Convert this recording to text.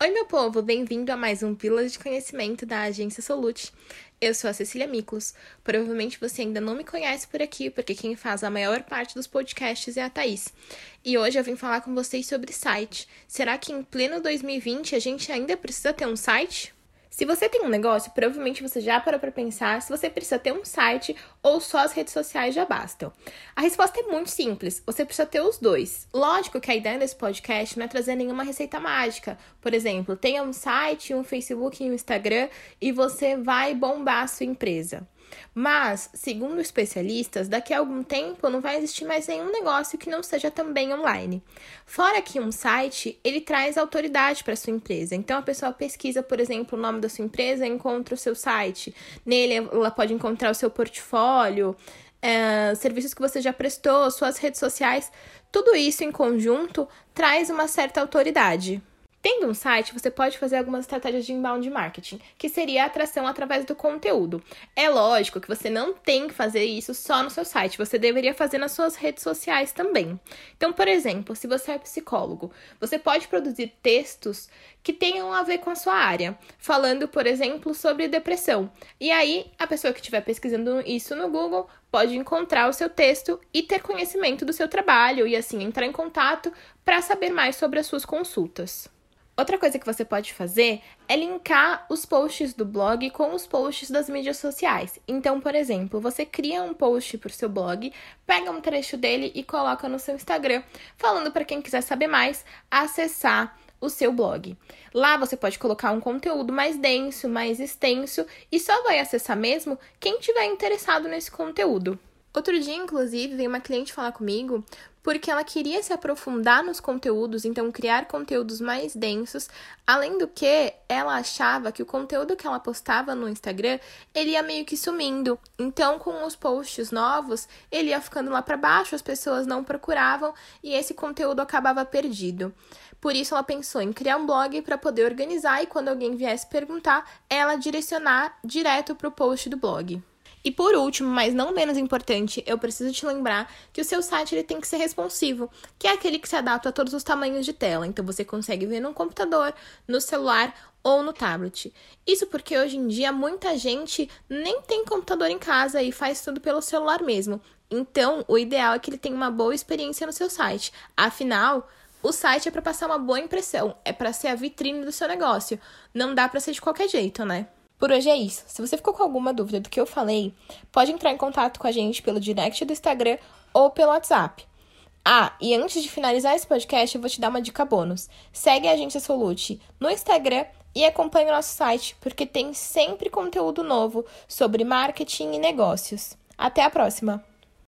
Oi, meu povo, bem-vindo a mais um Pílulas de Conhecimento da Agência Solute. Eu sou a Cecília Miklos. Provavelmente você ainda não me conhece por aqui, porque quem faz a maior parte dos podcasts é a Thaís. E hoje eu vim falar com vocês sobre site. Será que em pleno 2020 a gente ainda precisa ter um site? Se você tem um negócio, provavelmente você já parou para pensar se você precisa ter um site ou só as redes sociais já bastam. A resposta é muito simples, você precisa ter os dois. Lógico que a ideia desse podcast não é trazer nenhuma receita mágica. Por exemplo, tenha um site, um Facebook e um Instagram e você vai bombar a sua empresa. Mas, segundo especialistas, daqui a algum tempo não vai existir mais nenhum negócio que não seja também online. Fora que um site, ele traz autoridade para sua empresa. Então a pessoa pesquisa, por exemplo, o nome da sua empresa, encontra o seu site. Nele ela pode encontrar o seu portfólio, é, serviços que você já prestou, suas redes sociais. Tudo isso em conjunto traz uma certa autoridade. Tendo um site, você pode fazer algumas estratégias de inbound marketing, que seria a atração através do conteúdo. É lógico que você não tem que fazer isso só no seu site, você deveria fazer nas suas redes sociais também. Então, por exemplo, se você é psicólogo, você pode produzir textos que tenham a ver com a sua área, falando, por exemplo, sobre depressão. E aí, a pessoa que estiver pesquisando isso no Google pode encontrar o seu texto e ter conhecimento do seu trabalho e assim entrar em contato para saber mais sobre as suas consultas. Outra coisa que você pode fazer é linkar os posts do blog com os posts das mídias sociais. Então, por exemplo, você cria um post para o seu blog, pega um trecho dele e coloca no seu Instagram, falando para quem quiser saber mais, acessar o seu blog. Lá você pode colocar um conteúdo mais denso, mais extenso e só vai acessar mesmo quem tiver interessado nesse conteúdo. Outro dia, inclusive, veio uma cliente falar comigo porque ela queria se aprofundar nos conteúdos, então criar conteúdos mais densos. Além do que, ela achava que o conteúdo que ela postava no Instagram, ele ia meio que sumindo. Então, com os posts novos, ele ia ficando lá para baixo, as pessoas não procuravam e esse conteúdo acabava perdido. Por isso ela pensou em criar um blog para poder organizar e quando alguém viesse perguntar, ela direcionar direto para o post do blog. E por último, mas não menos importante, eu preciso te lembrar que o seu site ele tem que ser responsivo, que é aquele que se adapta a todos os tamanhos de tela. Então você consegue ver no computador, no celular ou no tablet. Isso porque hoje em dia muita gente nem tem computador em casa e faz tudo pelo celular mesmo. Então, o ideal é que ele tenha uma boa experiência no seu site. Afinal, o site é para passar uma boa impressão, é para ser a vitrine do seu negócio. Não dá para ser de qualquer jeito, né? Por hoje é isso. Se você ficou com alguma dúvida do que eu falei, pode entrar em contato com a gente pelo direct do Instagram ou pelo WhatsApp. Ah, e antes de finalizar esse podcast, eu vou te dar uma dica bônus. Segue a Agência Solute no Instagram e acompanhe o nosso site, porque tem sempre conteúdo novo sobre marketing e negócios. Até a próxima!